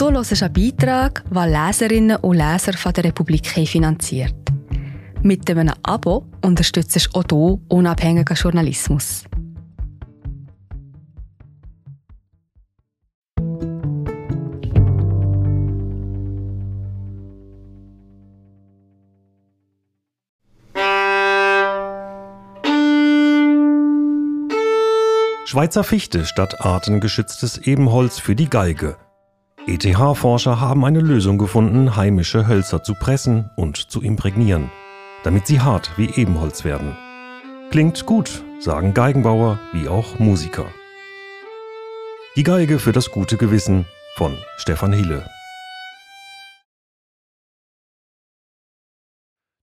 Du hörst einen Beitrag, den Leserinnen und Leser von der Republik finanziert. Mit einem Abo unterstützt du auch du unabhängigen Journalismus. Schweizer Fichte statt artengeschütztes Ebenholz für die Geige. ETH-Forscher haben eine Lösung gefunden, heimische Hölzer zu pressen und zu imprägnieren, damit sie hart wie Ebenholz werden. Klingt gut, sagen Geigenbauer wie auch Musiker. Die Geige für das gute Gewissen von Stefan Hiele.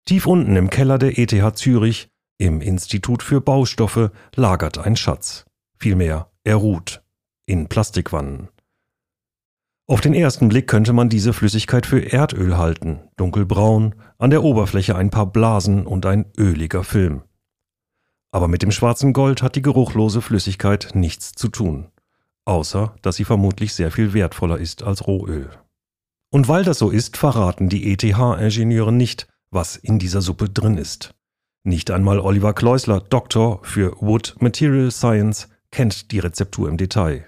Tief unten im Keller der ETH Zürich, im Institut für Baustoffe, lagert ein Schatz. Vielmehr, er ruht in Plastikwannen. Auf den ersten Blick könnte man diese Flüssigkeit für Erdöl halten, dunkelbraun, an der Oberfläche ein paar Blasen und ein öliger Film. Aber mit dem schwarzen Gold hat die geruchlose Flüssigkeit nichts zu tun, außer dass sie vermutlich sehr viel wertvoller ist als Rohöl. Und weil das so ist, verraten die ETH-Ingenieure nicht, was in dieser Suppe drin ist. Nicht einmal Oliver Kleusler, Doktor für Wood Material Science, kennt die Rezeptur im Detail.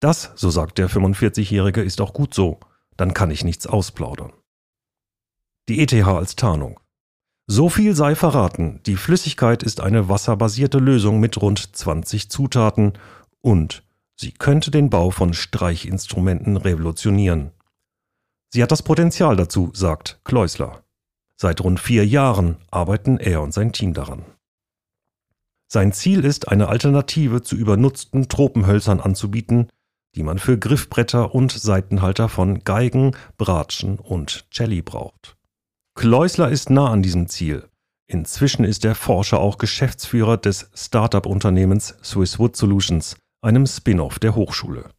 Das, so sagt der 45-Jährige, ist auch gut so, dann kann ich nichts ausplaudern. Die ETH als Tarnung. So viel sei verraten, die Flüssigkeit ist eine wasserbasierte Lösung mit rund 20 Zutaten und sie könnte den Bau von Streichinstrumenten revolutionieren. Sie hat das Potenzial dazu, sagt Kleusler. Seit rund vier Jahren arbeiten er und sein Team daran. Sein Ziel ist, eine Alternative zu übernutzten Tropenhölzern anzubieten, die man für Griffbretter und Seitenhalter von Geigen, Bratschen und Celli braucht. Kleusler ist nah an diesem Ziel. Inzwischen ist der Forscher auch Geschäftsführer des Start-up-Unternehmens Swiss Wood Solutions, einem Spin-off der Hochschule.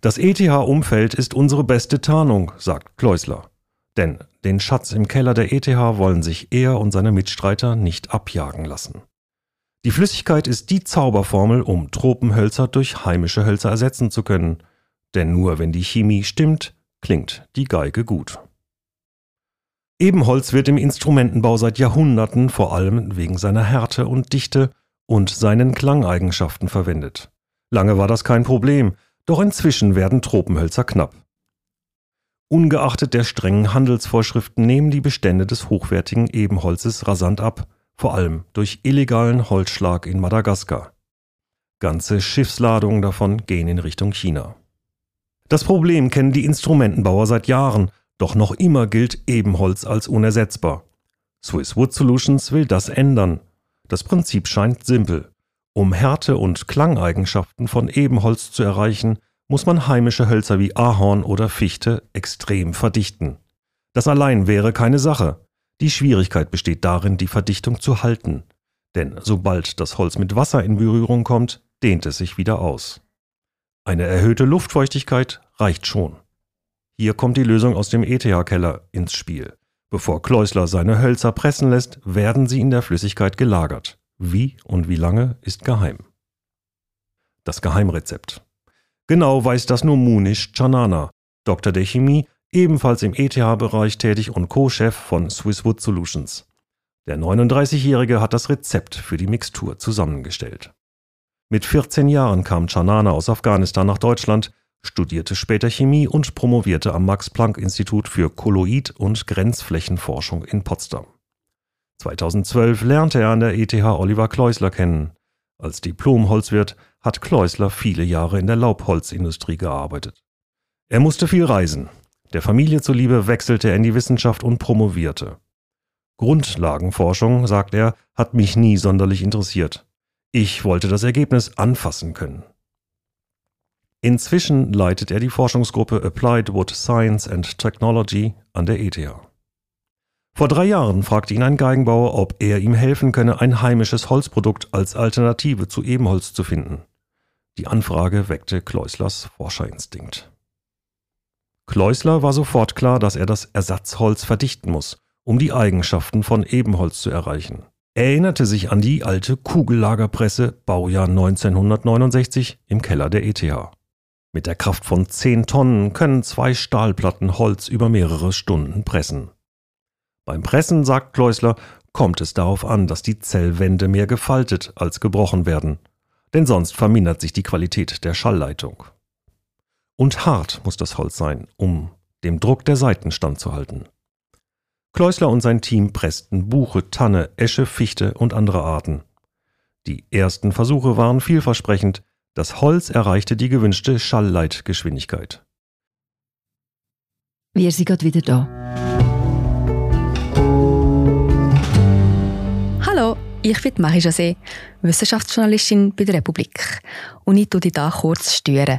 Das ETH-Umfeld ist unsere beste Tarnung, sagt Kleusler. Denn den Schatz im Keller der ETH wollen sich er und seine Mitstreiter nicht abjagen lassen. Die Flüssigkeit ist die Zauberformel, um Tropenhölzer durch heimische Hölzer ersetzen zu können. Denn nur wenn die Chemie stimmt, klingt die Geige gut. Ebenholz wird im Instrumentenbau seit Jahrhunderten vor allem wegen seiner Härte und Dichte und seinen Klangeigenschaften verwendet. Lange war das kein Problem, doch inzwischen werden Tropenhölzer knapp. Ungeachtet der strengen Handelsvorschriften nehmen die Bestände des hochwertigen Ebenholzes rasant ab, vor allem durch illegalen Holzschlag in Madagaskar. Ganze Schiffsladungen davon gehen in Richtung China. Das Problem kennen die Instrumentenbauer seit Jahren, doch noch immer gilt Ebenholz als unersetzbar. Swiss Wood Solutions will das ändern. Das Prinzip scheint simpel. Um Härte und Klangeigenschaften von Ebenholz zu erreichen, muss man heimische Hölzer wie Ahorn oder Fichte extrem verdichten. Das allein wäre keine Sache. Die Schwierigkeit besteht darin, die Verdichtung zu halten. Denn sobald das Holz mit Wasser in Berührung kommt, dehnt es sich wieder aus. Eine erhöhte Luftfeuchtigkeit reicht schon. Hier kommt die Lösung aus dem ETH-Keller ins Spiel. Bevor Kleusler seine Hölzer pressen lässt, werden sie in der Flüssigkeit gelagert. Wie und wie lange ist geheim. Das Geheimrezept. Genau weiß das nur Munish Chanana, Doktor der Chemie, ebenfalls im ETH-Bereich tätig und Co-Chef von Swisswood Solutions. Der 39-Jährige hat das Rezept für die Mixtur zusammengestellt. Mit 14 Jahren kam Chanana aus Afghanistan nach Deutschland, studierte später Chemie und promovierte am Max-Planck-Institut für Kolloid- und Grenzflächenforschung in Potsdam. 2012 lernte er an der ETH Oliver Kleusler kennen. Als Diplom-Holzwirt hat Kleusler viele Jahre in der Laubholzindustrie gearbeitet. Er musste viel reisen. Der Familie zuliebe wechselte er in die Wissenschaft und promovierte. Grundlagenforschung, sagt er, hat mich nie sonderlich interessiert. Ich wollte das Ergebnis anfassen können. Inzwischen leitet er die Forschungsgruppe Applied Wood Science and Technology an der ETH. Vor drei Jahren fragte ihn ein Geigenbauer, ob er ihm helfen könne, ein heimisches Holzprodukt als Alternative zu Ebenholz zu finden. Die Anfrage weckte Kleuslers Forscherinstinkt. Kleusler war sofort klar, dass er das Ersatzholz verdichten muss, um die Eigenschaften von Ebenholz zu erreichen. Er erinnerte sich an die alte Kugellagerpresse Baujahr 1969 im Keller der ETH. Mit der Kraft von 10 Tonnen können zwei Stahlplatten Holz über mehrere Stunden pressen. Beim Pressen, sagt Kleusler, kommt es darauf an, dass die Zellwände mehr gefaltet als gebrochen werden, denn sonst vermindert sich die Qualität der Schallleitung. Und hart muss das Holz sein, um dem Druck der Saiten standzuhalten. Kleusler und sein Team pressten Buche, Tanne, Esche, Fichte und andere Arten. Die ersten Versuche waren vielversprechend, das Holz erreichte die gewünschte Schallleitgeschwindigkeit. Wir sind gerade wieder da. Hallo, ich bin Marie José, Wissenschaftsjournalistin bei der Republik. Und ich tue dich hier kurz stören.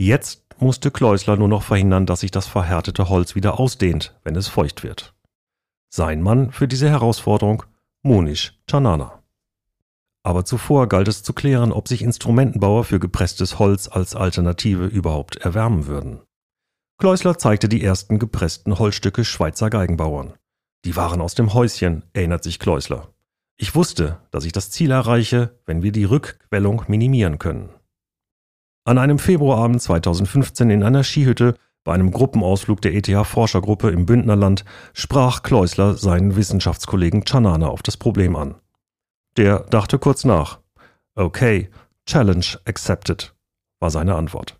Jetzt musste Kleusler nur noch verhindern, dass sich das verhärtete Holz wieder ausdehnt, wenn es feucht wird. Sein Mann für diese Herausforderung Monish Chanana. Aber zuvor galt es zu klären, ob sich Instrumentenbauer für gepresstes Holz als Alternative überhaupt erwärmen würden. Kleusler zeigte die ersten gepressten Holzstücke Schweizer Geigenbauern. Die waren aus dem Häuschen, erinnert sich Kleusler. Ich wusste, dass ich das Ziel erreiche, wenn wir die Rückquellung minimieren können. An einem Februarabend 2015 in einer Skihütte bei einem Gruppenausflug der ETH-Forschergruppe im Bündnerland sprach Kleusler seinen Wissenschaftskollegen Chanana auf das Problem an. Der dachte kurz nach. Okay, Challenge accepted, war seine Antwort.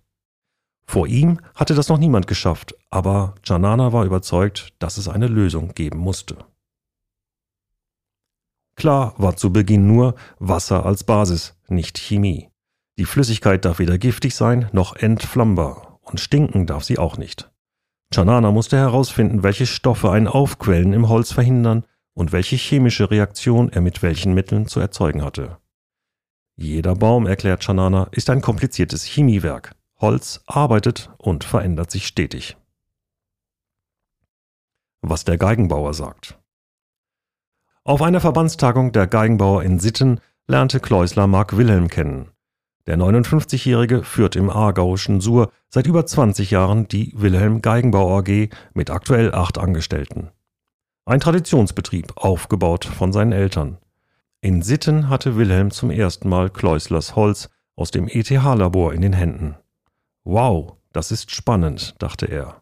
Vor ihm hatte das noch niemand geschafft, aber Chanana war überzeugt, dass es eine Lösung geben musste. Klar war zu Beginn nur Wasser als Basis, nicht Chemie. Die Flüssigkeit darf weder giftig sein noch entflammbar und stinken darf sie auch nicht. Chanana musste herausfinden, welche Stoffe ein Aufquellen im Holz verhindern und welche chemische Reaktion er mit welchen Mitteln zu erzeugen hatte. Jeder Baum, erklärt Chanana, ist ein kompliziertes Chemiewerk. Holz arbeitet und verändert sich stetig. Was der Geigenbauer sagt. Auf einer Verbandstagung der Geigenbauer in Sitten lernte Kleusler Mark Wilhelm kennen. Der 59-Jährige führt im aargauischen Sur seit über 20 Jahren die Wilhelm Geigenbau AG mit aktuell acht Angestellten. Ein Traditionsbetrieb, aufgebaut von seinen Eltern. In Sitten hatte Wilhelm zum ersten Mal Kleuslers Holz aus dem ETH-Labor in den Händen. Wow, das ist spannend, dachte er.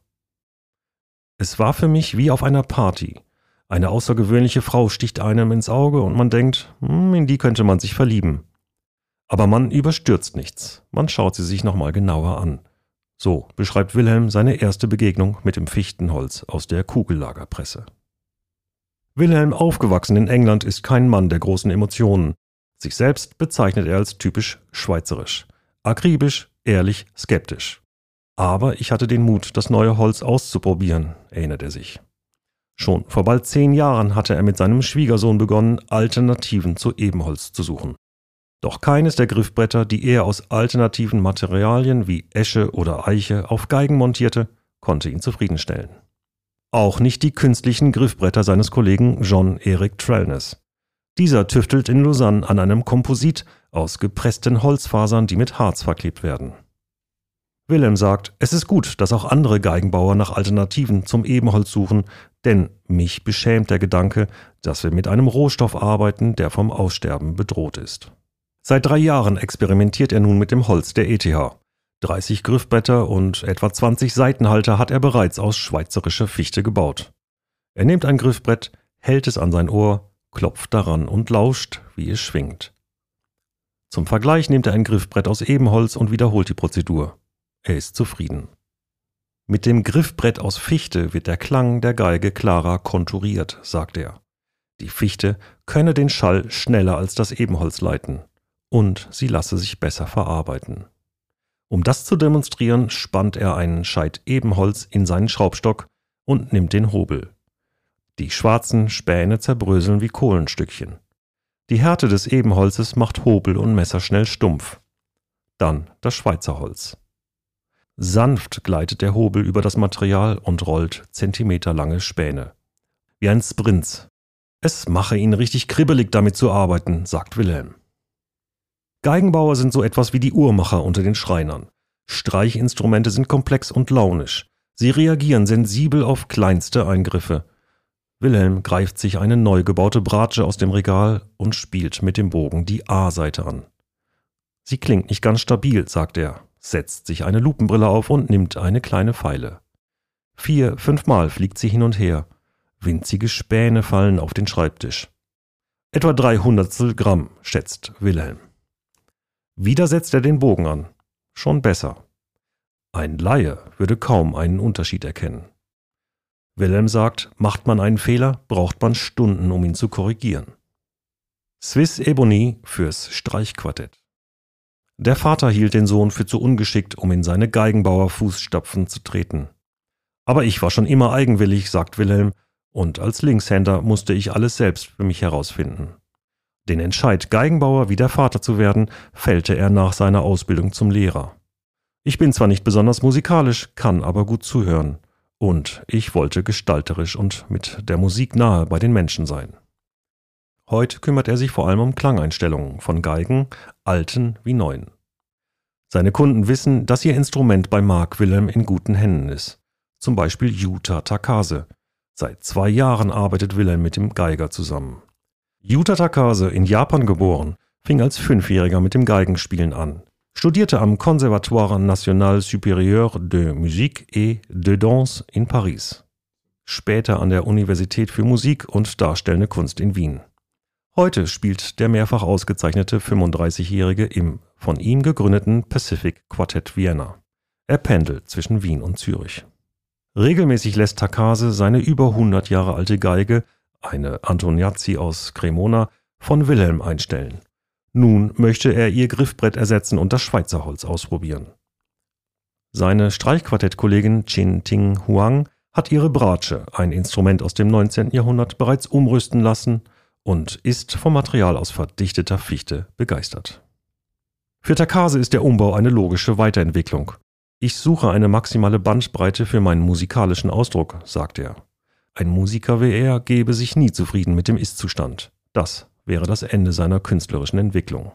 Es war für mich wie auf einer Party. Eine außergewöhnliche Frau sticht einem ins Auge und man denkt, hm, in die könnte man sich verlieben. Aber man überstürzt nichts. Man schaut sie sich nochmal genauer an. So beschreibt Wilhelm seine erste Begegnung mit dem Fichtenholz aus der Kugellagerpresse. Wilhelm, aufgewachsen in England, ist kein Mann der großen Emotionen. Sich selbst bezeichnet er als typisch schweizerisch. Akribisch, ehrlich, skeptisch. Aber ich hatte den Mut, das neue Holz auszuprobieren, erinnert er sich. Schon vor bald zehn Jahren hatte er mit seinem Schwiegersohn begonnen, Alternativen zu Ebenholz zu suchen. Doch keines der Griffbretter, die er aus alternativen Materialien wie Esche oder Eiche auf Geigen montierte, konnte ihn zufriedenstellen. Auch nicht die künstlichen Griffbretter seines Kollegen John Eric Trellness. Dieser tüftelt in Lausanne an einem Komposit aus gepressten Holzfasern, die mit Harz verklebt werden. Wilhelm sagt, es ist gut, dass auch andere Geigenbauer nach Alternativen zum Ebenholz suchen, denn mich beschämt der Gedanke, dass wir mit einem Rohstoff arbeiten, der vom Aussterben bedroht ist. Seit drei Jahren experimentiert er nun mit dem Holz der ETH. 30 Griffbretter und etwa 20 Seitenhalter hat er bereits aus schweizerischer Fichte gebaut. Er nimmt ein Griffbrett, hält es an sein Ohr, klopft daran und lauscht, wie es schwingt. Zum Vergleich nimmt er ein Griffbrett aus Ebenholz und wiederholt die Prozedur. Er ist zufrieden. Mit dem Griffbrett aus Fichte wird der Klang der Geige klarer konturiert, sagt er. Die Fichte könne den Schall schneller als das Ebenholz leiten und sie lasse sich besser verarbeiten. Um das zu demonstrieren, spannt er einen Scheit Ebenholz in seinen Schraubstock und nimmt den Hobel. Die schwarzen Späne zerbröseln wie Kohlenstückchen. Die Härte des Ebenholzes macht Hobel und Messer schnell stumpf. Dann das Schweizer Holz. Sanft gleitet der Hobel über das Material und rollt zentimeterlange Späne. Wie ein Sprint. Es mache ihn richtig kribbelig damit zu arbeiten, sagt Wilhelm. Geigenbauer sind so etwas wie die Uhrmacher unter den Schreinern. Streichinstrumente sind komplex und launisch. Sie reagieren sensibel auf kleinste Eingriffe. Wilhelm greift sich eine neu gebaute Bratsche aus dem Regal und spielt mit dem Bogen die A-Seite an. Sie klingt nicht ganz stabil, sagt er, setzt sich eine Lupenbrille auf und nimmt eine kleine Feile. Vier, fünfmal fliegt sie hin und her. Winzige Späne fallen auf den Schreibtisch. Etwa drei Hundertstel Gramm, schätzt Wilhelm. Wieder setzt er den Bogen an. Schon besser. Ein Laie würde kaum einen Unterschied erkennen. Wilhelm sagt, macht man einen Fehler, braucht man Stunden, um ihn zu korrigieren. Swiss Ebony fürs Streichquartett. Der Vater hielt den Sohn für zu ungeschickt, um in seine Geigenbauer-Fußstapfen zu treten. Aber ich war schon immer eigenwillig, sagt Wilhelm, und als Linkshänder musste ich alles selbst für mich herausfinden. Den Entscheid, Geigenbauer wie der Vater zu werden, fällte er nach seiner Ausbildung zum Lehrer. Ich bin zwar nicht besonders musikalisch, kann aber gut zuhören. Und ich wollte gestalterisch und mit der Musik nahe bei den Menschen sein. Heute kümmert er sich vor allem um Klangeinstellungen von Geigen, alten wie neuen. Seine Kunden wissen, dass ihr Instrument bei Mark Wilhelm in guten Händen ist. Zum Beispiel Yuta Takase. Seit zwei Jahren arbeitet Wilhelm mit dem Geiger zusammen. Yuta Takase, in Japan geboren, fing als Fünfjähriger mit dem Geigenspielen an, studierte am Conservatoire National Supérieur de Musique et de Danse in Paris, später an der Universität für Musik und Darstellende Kunst in Wien. Heute spielt der mehrfach ausgezeichnete 35-Jährige im von ihm gegründeten Pacific Quartet Vienna. Er pendelt zwischen Wien und Zürich. Regelmäßig lässt Takase seine über 100 Jahre alte Geige, eine Antoniazzi aus Cremona, von Wilhelm einstellen. Nun möchte er ihr Griffbrett ersetzen und das Schweizer Holz ausprobieren. Seine Streichquartettkollegin Chin Ting Huang hat ihre Bratsche, ein Instrument aus dem 19. Jahrhundert, bereits umrüsten lassen und ist vom Material aus verdichteter Fichte begeistert. Für Takase ist der Umbau eine logische Weiterentwicklung. Ich suche eine maximale Bandbreite für meinen musikalischen Ausdruck, sagt er. Ein Musiker wie er gebe sich nie zufrieden mit dem Ist-Zustand. Das wäre das Ende seiner künstlerischen Entwicklung.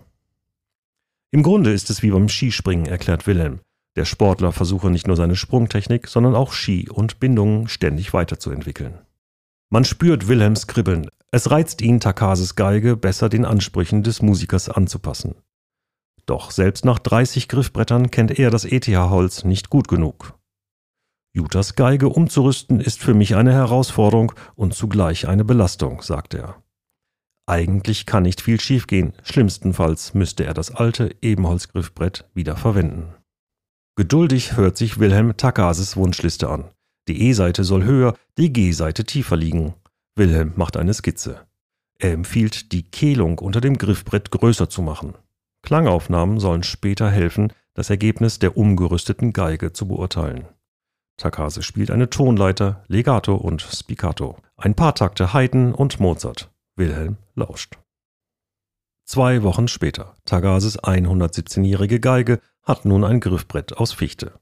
Im Grunde ist es wie beim Skispringen, erklärt Wilhelm. Der Sportler versuche nicht nur seine Sprungtechnik, sondern auch Ski und Bindungen ständig weiterzuentwickeln. Man spürt Wilhelms Kribbeln. Es reizt ihn, Takases Geige besser den Ansprüchen des Musikers anzupassen. Doch selbst nach 30 Griffbrettern kennt er das ETH-Holz nicht gut genug. Jutas Geige umzurüsten ist für mich eine Herausforderung und zugleich eine Belastung, sagt er. Eigentlich kann nicht viel schiefgehen, schlimmstenfalls müsste er das alte Ebenholzgriffbrett wieder verwenden. Geduldig hört sich Wilhelm Takases Wunschliste an. Die E-Seite soll höher, die G-Seite tiefer liegen. Wilhelm macht eine Skizze. Er empfiehlt, die Kehlung unter dem Griffbrett größer zu machen. Klangaufnahmen sollen später helfen, das Ergebnis der umgerüsteten Geige zu beurteilen. Takase spielt eine Tonleiter, Legato und Spiccato, ein paar Takte Haydn und Mozart. Wilhelm lauscht. Zwei Wochen später. Tagases 117-jährige Geige hat nun ein Griffbrett aus Fichte.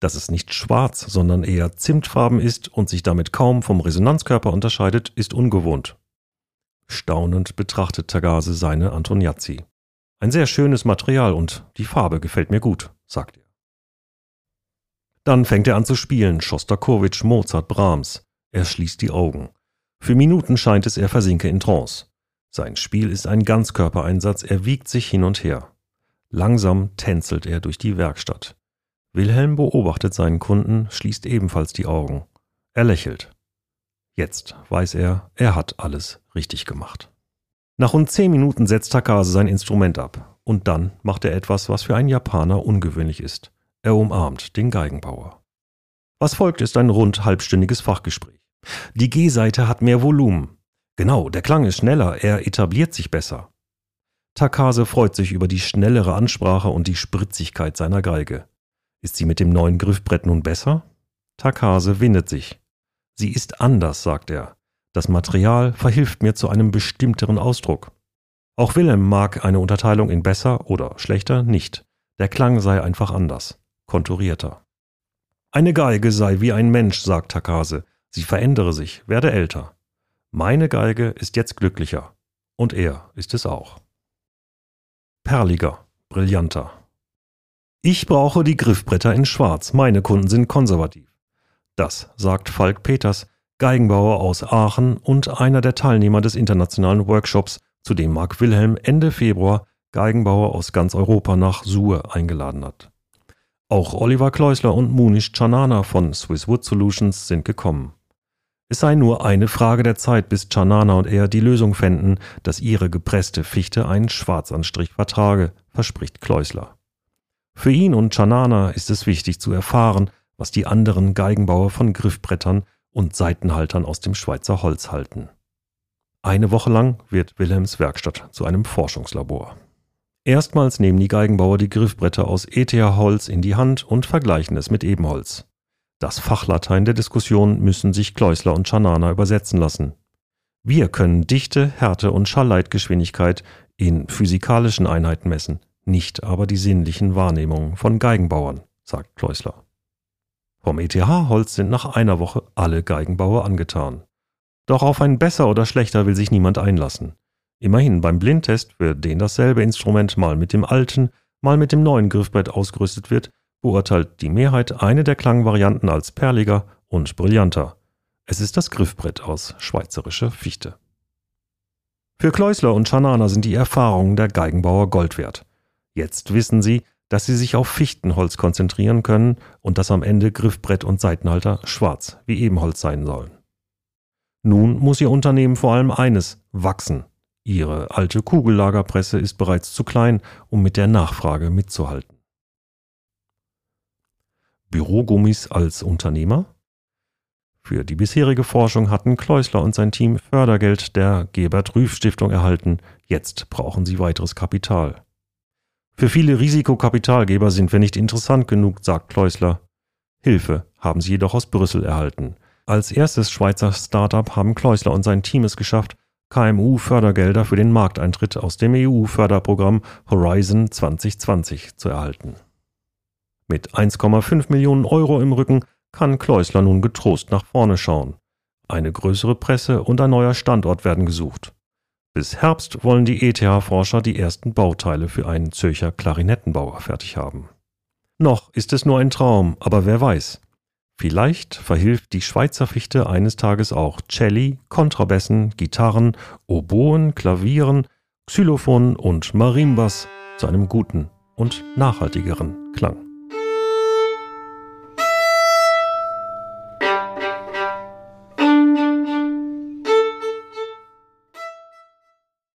Dass es nicht schwarz, sondern eher zimtfarben ist und sich damit kaum vom Resonanzkörper unterscheidet, ist ungewohnt. Staunend betrachtet Tagase seine Antoniazzi. Ein sehr schönes Material und die Farbe gefällt mir gut, sagt er. Dann fängt er an zu spielen, Schostakowitsch, Mozart, Brahms. Er schließt die Augen. Für Minuten scheint es, er versinke in Trance. Sein Spiel ist ein Ganzkörpereinsatz, er wiegt sich hin und her. Langsam tänzelt er durch die Werkstatt. Wilhelm beobachtet seinen Kunden, schließt ebenfalls die Augen. Er lächelt. Jetzt weiß er, er hat alles richtig gemacht. Nach rund zehn Minuten setzt Takase sein Instrument ab. Und dann macht er etwas, was für einen Japaner ungewöhnlich ist. Er umarmt den Geigenbauer. Was folgt, ist ein rund halbstündiges Fachgespräch. Die G-Seite hat mehr Volumen. Genau, der Klang ist schneller, er etabliert sich besser. Takase freut sich über die schnellere Ansprache und die Spritzigkeit seiner Geige. Ist sie mit dem neuen Griffbrett nun besser? Takase windet sich. Sie ist anders, sagt er. Das Material verhilft mir zu einem bestimmteren Ausdruck. Auch Wilhelm mag eine Unterteilung in besser oder schlechter nicht. Der Klang sei einfach anders, konturierter. Eine Geige sei wie ein Mensch, sagt Takase. Sie verändere sich, werde älter. Meine Geige ist jetzt glücklicher. Und er ist es auch. Perliger, brillanter. Ich brauche die Griffbretter in Schwarz. Meine Kunden sind konservativ. Das sagt Falk Peters, Geigenbauer aus Aachen und einer der Teilnehmer des internationalen Workshops, zu dem Mark Wilhelm Ende Februar Geigenbauer aus ganz Europa nach Suhr eingeladen hat. Auch Oliver Kleusler und Munish Chanana von Swiss Wood Solutions sind gekommen. Es sei nur eine Frage der Zeit, bis Chanana und er die Lösung fänden, dass ihre gepresste Fichte einen Schwarzanstrich vertrage, verspricht Kleusler. Für ihn und Chanana ist es wichtig zu erfahren, was die anderen Geigenbauer von Griffbrettern und Seitenhaltern aus dem Schweizer Holz halten. Eine Woche lang wird Wilhelms Werkstatt zu einem Forschungslabor. Erstmals nehmen die Geigenbauer die Griffbretter aus ETH-Holz in die Hand und vergleichen es mit Ebenholz. Das Fachlatein der Diskussion müssen sich Kleusler und Schanana übersetzen lassen. Wir können Dichte, Härte und Schallleitgeschwindigkeit in physikalischen Einheiten messen, nicht aber die sinnlichen Wahrnehmungen von Geigenbauern, sagt Kleusler. Vom ETH-Holz sind nach einer Woche alle Geigenbauer angetan. Doch auf ein besser oder schlechter will sich niemand einlassen. Immerhin beim Blindtest, für den dasselbe Instrument mal mit dem alten, mal mit dem neuen Griffbrett ausgerüstet wird, beurteilt die Mehrheit eine der Klangvarianten als perliger und brillanter. Es ist das Griffbrett aus schweizerischer Fichte. Für Kleusler und Schanana sind die Erfahrungen der Geigenbauer Gold wert. Jetzt wissen sie, dass sie sich auf Fichtenholz konzentrieren können und dass am Ende Griffbrett und Seitenhalter schwarz wie Ebenholz sein sollen. Nun muss Ihr Unternehmen vor allem eines, wachsen. Ihre alte Kugellagerpresse ist bereits zu klein, um mit der Nachfrage mitzuhalten. Bürogummis als Unternehmer? Für die bisherige Forschung hatten Kleusler und sein Team Fördergeld der Gebert Rüff Stiftung erhalten. Jetzt brauchen sie weiteres Kapital. Für viele Risikokapitalgeber sind wir nicht interessant genug, sagt Kleusler. Hilfe haben sie jedoch aus Brüssel erhalten. Als erstes Schweizer Startup haben Kleusler und sein Team es geschafft, KMU-Fördergelder für den Markteintritt aus dem EU-Förderprogramm Horizon 2020 zu erhalten. Mit 1,5 Millionen Euro im Rücken kann Kleusler nun getrost nach vorne schauen. Eine größere Presse und ein neuer Standort werden gesucht. Bis Herbst wollen die ETH-Forscher die ersten Bauteile für einen Zürcher Klarinettenbauer fertig haben. Noch ist es nur ein Traum, aber wer weiß. Vielleicht verhilft die Schweizer Fichte eines Tages auch Celli, Kontrabässen, Gitarren, Oboen, Klavieren, Xylophonen und Marimbas zu einem guten und nachhaltigeren Klang.